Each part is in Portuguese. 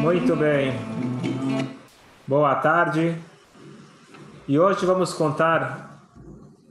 Muito bem. Boa tarde. E hoje vamos contar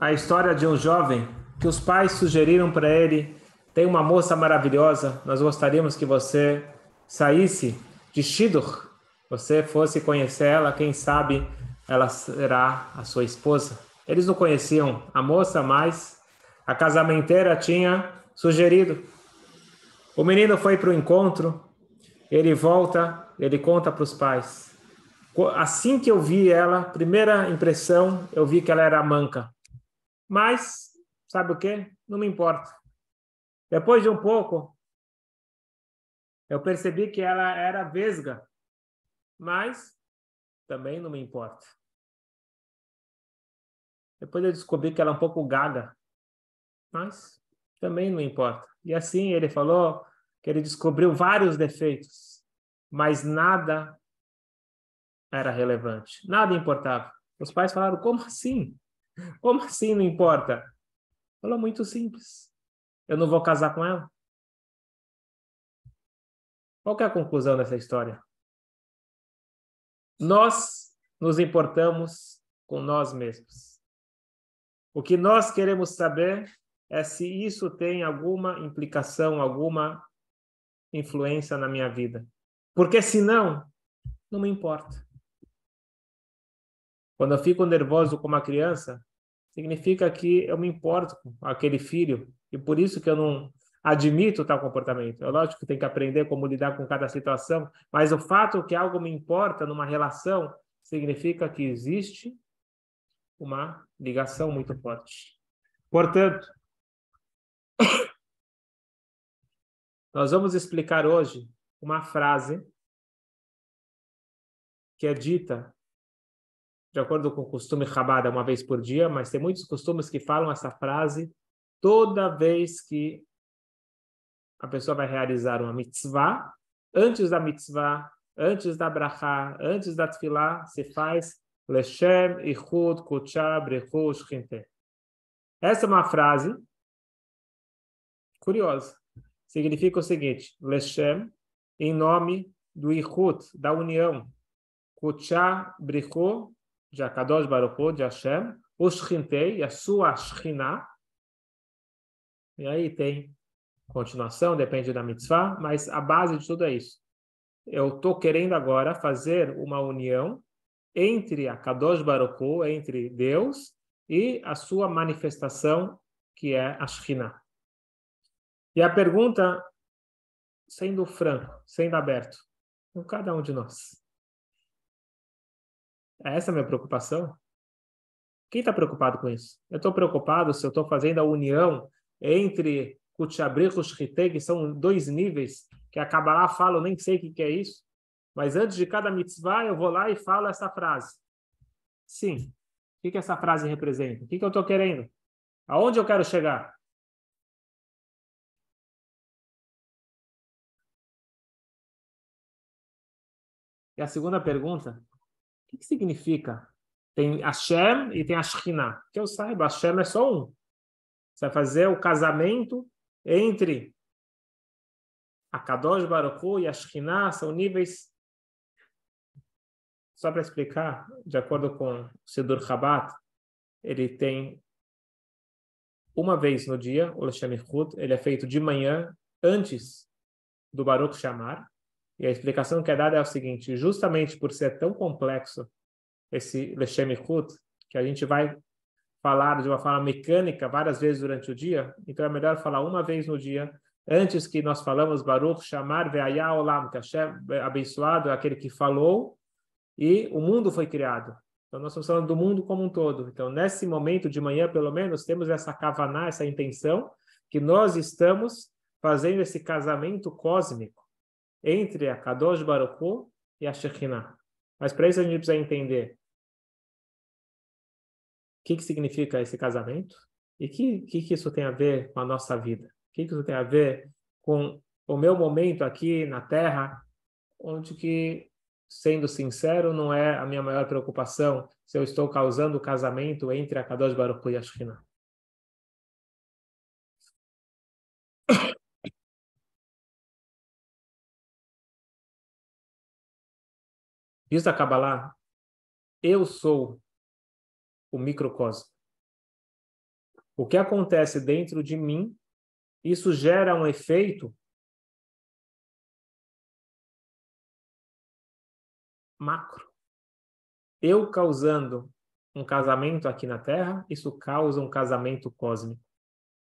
a história de um jovem que os pais sugeriram para ele: tem uma moça maravilhosa, nós gostaríamos que você saísse de Shidur, você fosse conhecer ela, quem sabe ela será a sua esposa. Eles não conheciam a moça, mas a casamenteira tinha sugerido. O menino foi para o encontro, ele volta, ele conta para os pais. Assim que eu vi ela, primeira impressão, eu vi que ela era manca. Mas, sabe o que? Não me importa. Depois de um pouco, eu percebi que ela era vesga. Mas também não me importa. Depois eu descobri que ela é um pouco gaga. Mas também não importa. E assim ele falou ele descobriu vários defeitos, mas nada era relevante, nada importava. Os pais falaram: como assim? Como assim não importa? Falou muito simples. Eu não vou casar com ela. Qual é a conclusão dessa história? Nós nos importamos com nós mesmos. O que nós queremos saber é se isso tem alguma implicação, alguma influência na minha vida. Porque senão, não me importa. Quando eu fico nervoso com uma criança, significa que eu me importo com aquele filho e por isso que eu não admito tal comportamento. É lógico que tem que aprender como lidar com cada situação, mas o fato que algo me importa numa relação significa que existe uma ligação muito forte. Portanto, nós vamos explicar hoje uma frase que é dita de acordo com o costume rabada uma vez por dia, mas tem muitos costumes que falam essa frase toda vez que a pessoa vai realizar uma mitzvah. Antes da mitzvah, antes da brachá, antes da tefilá, se faz Leshem, Ichud, Kuchá, Brechu, Shkinte. Essa é uma frase curiosa. Significa o seguinte: Leshem, em nome do Ichud, da união. Kuchá, Brechu, de Akadosh Baruch de Hashem, o Shkinte, a sua Shkina. E aí tem continuação, depende da mitzvah, mas a base de tudo é isso. Eu estou querendo agora fazer uma união entre a Kadosh Baruch entre Deus e a sua manifestação, que é a. E a pergunta, sendo franco, sendo aberto, com cada um de nós. É essa a minha preocupação? Quem está preocupado com isso? Eu estou preocupado se eu estou fazendo a união entre Kutchabrich e Shchite, que são dois níveis que a eu nem sei o que, que é isso. Mas antes de cada mitzvah, eu vou lá e falo essa frase. Sim. O que, que essa frase representa? O que, que eu estou querendo? Aonde eu quero chegar? E a segunda pergunta, o que, que significa? Tem Hashem e tem a Shekhinah. Que eu saiba, Hashem é só um. Você vai fazer o casamento entre a Kadosh Baruch Hu e a Shekhinah, são níveis só para explicar, de acordo com o Sidur Rabat, ele tem uma vez no dia, o Lashem ele é feito de manhã, antes do Baruch chamar. E a explicação que é dada é o seguinte: justamente por ser tão complexo esse Lashem que a gente vai falar de uma forma mecânica várias vezes durante o dia, então é melhor falar uma vez no dia, antes que nós falamos Baruch chamar Ve'ayah Olam, que Hashem abençoado é aquele que falou e o mundo foi criado. Então, nós estamos falando do mundo como um todo. Então, nesse momento de manhã, pelo menos, temos essa kavaná, essa intenção, que nós estamos fazendo esse casamento cósmico entre a Kadosh Baruch Hu e a Shekhinah. Mas para isso a gente precisa entender o que, que significa esse casamento e o que, que, que isso tem a ver com a nossa vida. O que, que isso tem a ver com o meu momento aqui na Terra, onde que sendo sincero, não é a minha maior preocupação se eu estou causando o casamento entre a Kadosh Baruch e a Shekhinah. Diz a Kabbalah, eu sou o microcosmo. O que acontece dentro de mim, isso gera um efeito macro. Eu causando um casamento aqui na Terra, isso causa um casamento cósmico.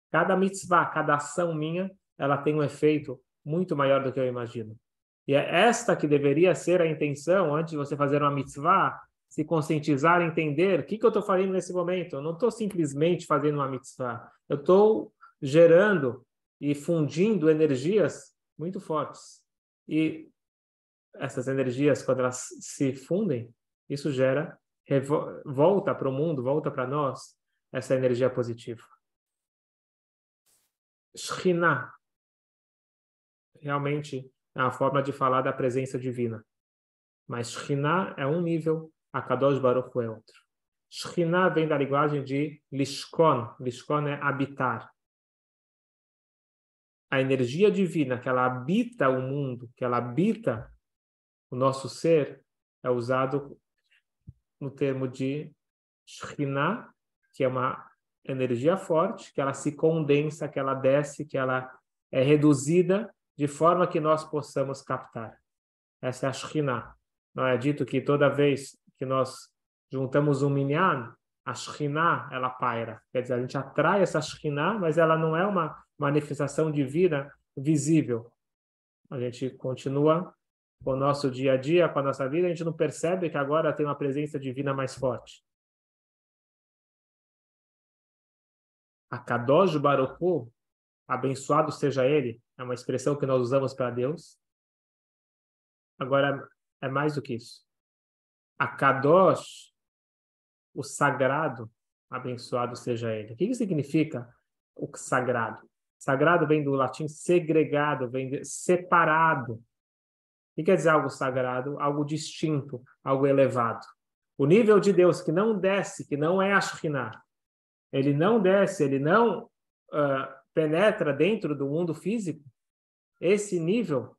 Cada mitzvah, cada ação minha, ela tem um efeito muito maior do que eu imagino. E é esta que deveria ser a intenção antes de você fazer uma mitzvah, se conscientizar, entender o que, que eu estou fazendo nesse momento. Eu não estou simplesmente fazendo uma mitzvah. Eu estou gerando e fundindo energias muito fortes. E essas energias, quando elas se fundem, isso gera, volta para o mundo, volta para nós, essa energia positiva. Shekhinah realmente é uma forma de falar da presença divina. Mas Shekhinah é um nível, a Kadosh Baruch é outro. Shekhinah vem da linguagem de Lishkon. Lishkon é habitar. A energia divina que ela habita o mundo, que ela habita o nosso ser, é usado no termo de Shekhinah, que é uma energia forte, que ela se condensa, que ela desce, que ela é reduzida de forma que nós possamos captar. Essa é a Shekhinah. Não é dito que toda vez que nós juntamos um minyan, a Shekhinah, ela paira. Quer dizer, a gente atrai essa Shekhinah, mas ela não é uma manifestação divina visível. A gente continua com o nosso dia a dia, com a nossa vida, a gente não percebe que agora tem uma presença divina mais forte. A Kadosh Baruch Hu, abençoado seja ele, é uma expressão que nós usamos para Deus. Agora, é mais do que isso. A Kadosh, o sagrado, abençoado seja ele. O que, que significa o sagrado? Sagrado vem do latim segregado, vem de separado. O que quer dizer algo sagrado? Algo distinto, algo elevado. O nível de Deus que não desce, que não é a ele não desce, ele não uh, penetra dentro do mundo físico, esse nível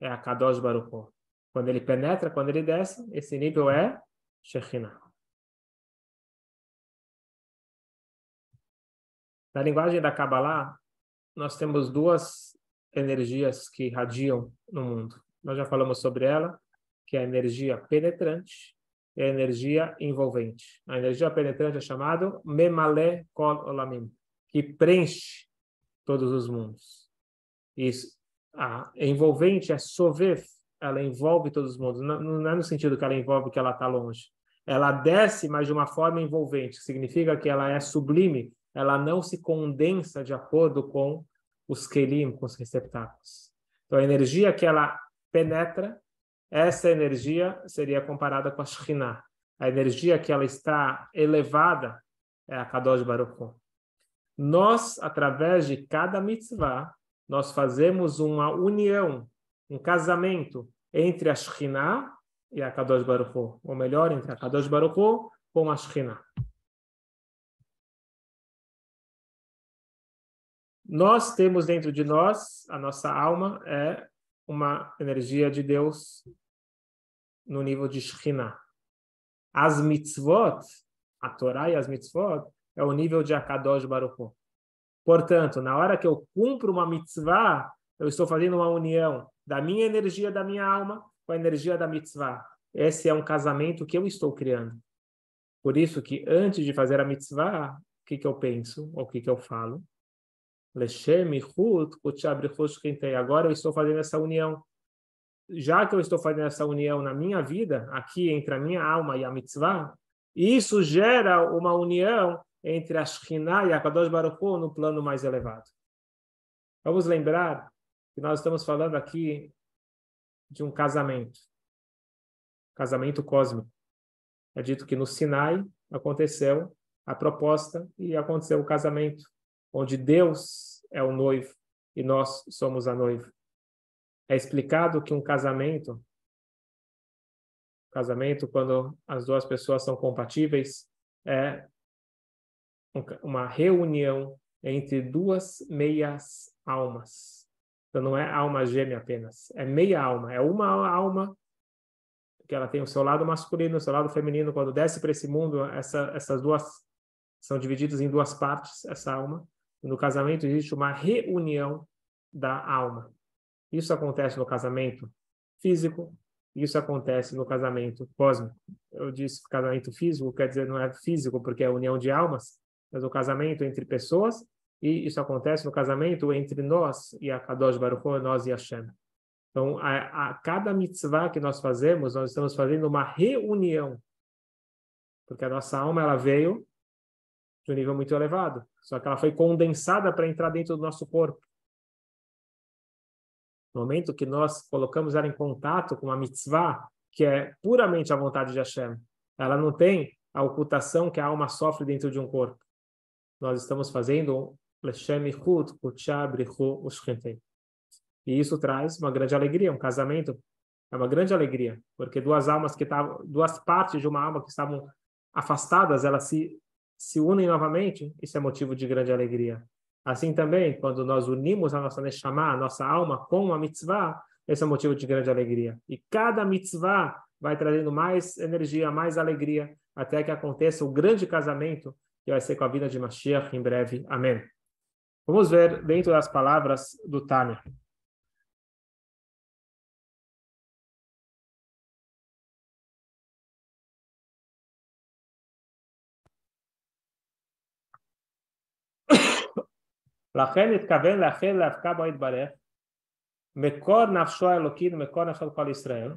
é a Kadosh Baruch Quando ele penetra, quando ele desce, esse nível é Shekhinah. Na linguagem da Kabbalah, nós temos duas energias que irradiam no mundo. Nós já falamos sobre ela, que é a energia penetrante e a energia envolvente. A energia penetrante é chamada Memale Kol Olamim, que preenche todos os mundos. Isso, a envolvente é sover, ela envolve todos os mundos. Não, não é no sentido que ela envolve que ela está longe. Ela desce, mas de uma forma envolvente, significa que ela é sublime, ela não se condensa de acordo com os kelim, com os receptáculos. Então, a energia que ela penetra, essa energia seria comparada com a Shekhinah. A energia que ela está elevada é a Kadosh Baruch nós, através de cada mitzvah, nós fazemos uma união, um casamento entre a Shekhinah e a Kadosh Baruch ou melhor, entre a Kadosh Baruch com a Shekhinah. Nós temos dentro de nós, a nossa alma é uma energia de Deus no nível de Shekhinah. As mitzvot, a Torá e as mitzvot, é o nível de Akadosh Baruch Portanto, na hora que eu cumpro uma mitzvah, eu estou fazendo uma união da minha energia da minha alma com a energia da mitzvah. Esse é um casamento que eu estou criando. Por isso que antes de fazer a mitzvah, o que, que eu penso, ou o que, que eu falo? Agora eu estou fazendo essa união. Já que eu estou fazendo essa união na minha vida, aqui entre a minha alma e a mitzvah, isso gera uma união entre a Shekhinah e a Kadosh Baruch Hu no plano mais elevado. Vamos lembrar que nós estamos falando aqui de um casamento, casamento cósmico. É dito que no Sinai aconteceu a proposta e aconteceu o casamento, onde Deus é o noivo e nós somos a noiva. É explicado que um casamento, casamento quando as duas pessoas são compatíveis, é uma reunião entre duas meias almas. Então não é alma gêmea apenas, é meia alma, é uma alma que ela tem o seu lado masculino, o seu lado feminino. Quando desce para esse mundo, essa, essas duas são divididas em duas partes, essa alma. No casamento existe uma reunião da alma. Isso acontece no casamento físico, isso acontece no casamento cósmico. Eu disse casamento físico, quer dizer, não é físico porque é união de almas, mas o casamento entre pessoas, e isso acontece no casamento entre nós e a Kadosh Baruch Hu, nós e Hashem. Então, a, a cada mitzvah que nós fazemos, nós estamos fazendo uma reunião, porque a nossa alma ela veio de um nível muito elevado, só que ela foi condensada para entrar dentro do nosso corpo. No momento que nós colocamos ela em contato com uma mitzvah, que é puramente a vontade de Hashem, ela não tem a ocultação que a alma sofre dentro de um corpo. Nós estamos fazendo e isso traz uma grande alegria, um casamento é uma grande alegria, porque duas almas que estavam, duas partes de uma alma que estavam afastadas, elas se se unem novamente, isso é motivo de grande alegria. Assim também, quando nós unimos a nossa Neshama, a nossa alma, com a mitzvah, esse é um motivo de grande alegria. E cada mitzvah vai trazendo mais energia, mais alegria, até que aconteça o grande casamento, que vai ser com a vida de Mashiach em breve. Amém. Vamos ver dentro das palavras do Tânia. לכן התכוון לאחל להפקה בו יתברך מקור נפשו האלוקי ומקור נפשו כל ישראל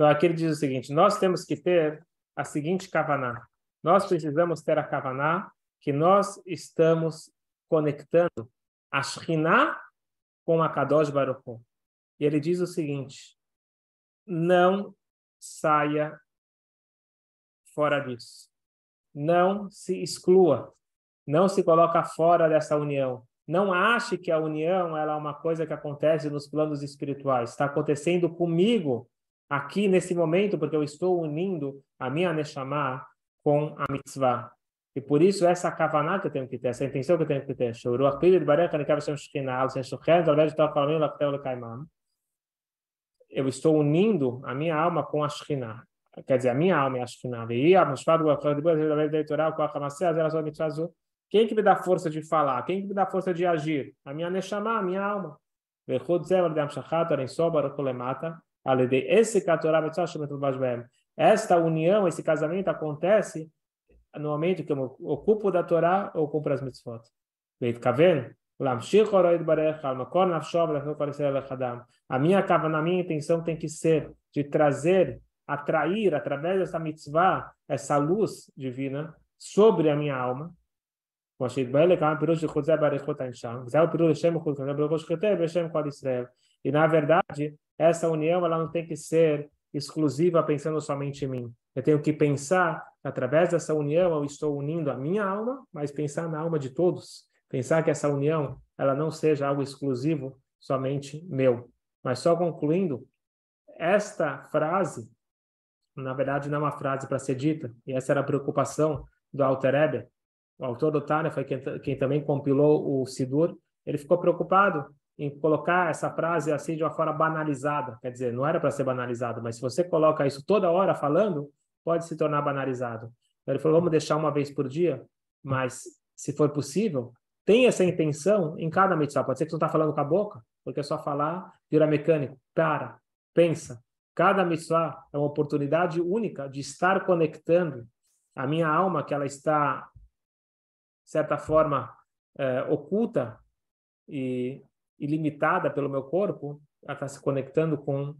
Então aqui ele diz o seguinte: nós temos que ter a seguinte kavaná. Nós precisamos ter a kavaná que nós estamos conectando a Shekhinah com a Kadosh Baruch Hu. E ele diz o seguinte: não saia fora disso. Não se exclua. Não se coloca fora dessa união. Não ache que a união ela é uma coisa que acontece nos planos espirituais. Está acontecendo comigo aqui nesse momento, porque eu estou unindo a minha Neshama com a mitzvah. E por isso essa kavaná que eu tenho que ter, essa intenção que eu tenho que ter eu estou unindo a minha alma com a Shekhinah. Quer dizer, a minha alma é a Shekhinah. Quem que me dá força de falar? Quem que me dá força de agir? A minha Neshama, a minha alma. Esta união, esse casamento acontece no momento que eu ocupo da Torá ou cumpro as mitzvot. Tá vendo? A minha a minha intenção tem que ser de trazer, atrair através dessa mitzvah essa luz divina sobre a minha alma. E na verdade, essa união ela não tem que ser exclusiva pensando somente em mim. Eu tenho que pensar, através dessa união, eu estou unindo a minha alma, mas pensar na alma de todos pensar que essa união ela não seja algo exclusivo somente meu. Mas só concluindo, esta frase, na verdade, não é uma frase para ser dita, e essa era a preocupação do Alter Eber. O autor do Tânia foi quem, quem também compilou o Sidur. Ele ficou preocupado em colocar essa frase assim de uma forma banalizada. Quer dizer, não era para ser banalizado, mas se você coloca isso toda hora falando, pode se tornar banalizado. Ele falou, vamos deixar uma vez por dia, mas se for possível, tem essa intenção em cada mitzvah. Pode ser que você não está falando com a boca, porque é só falar, vira mecânico. Para, pensa. Cada mitzvah é uma oportunidade única de estar conectando a minha alma, que ela está, de certa forma, é, oculta e, e limitada pelo meu corpo, ela está se conectando com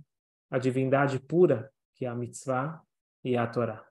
a divindade pura, que é a mitzvah e a Torá.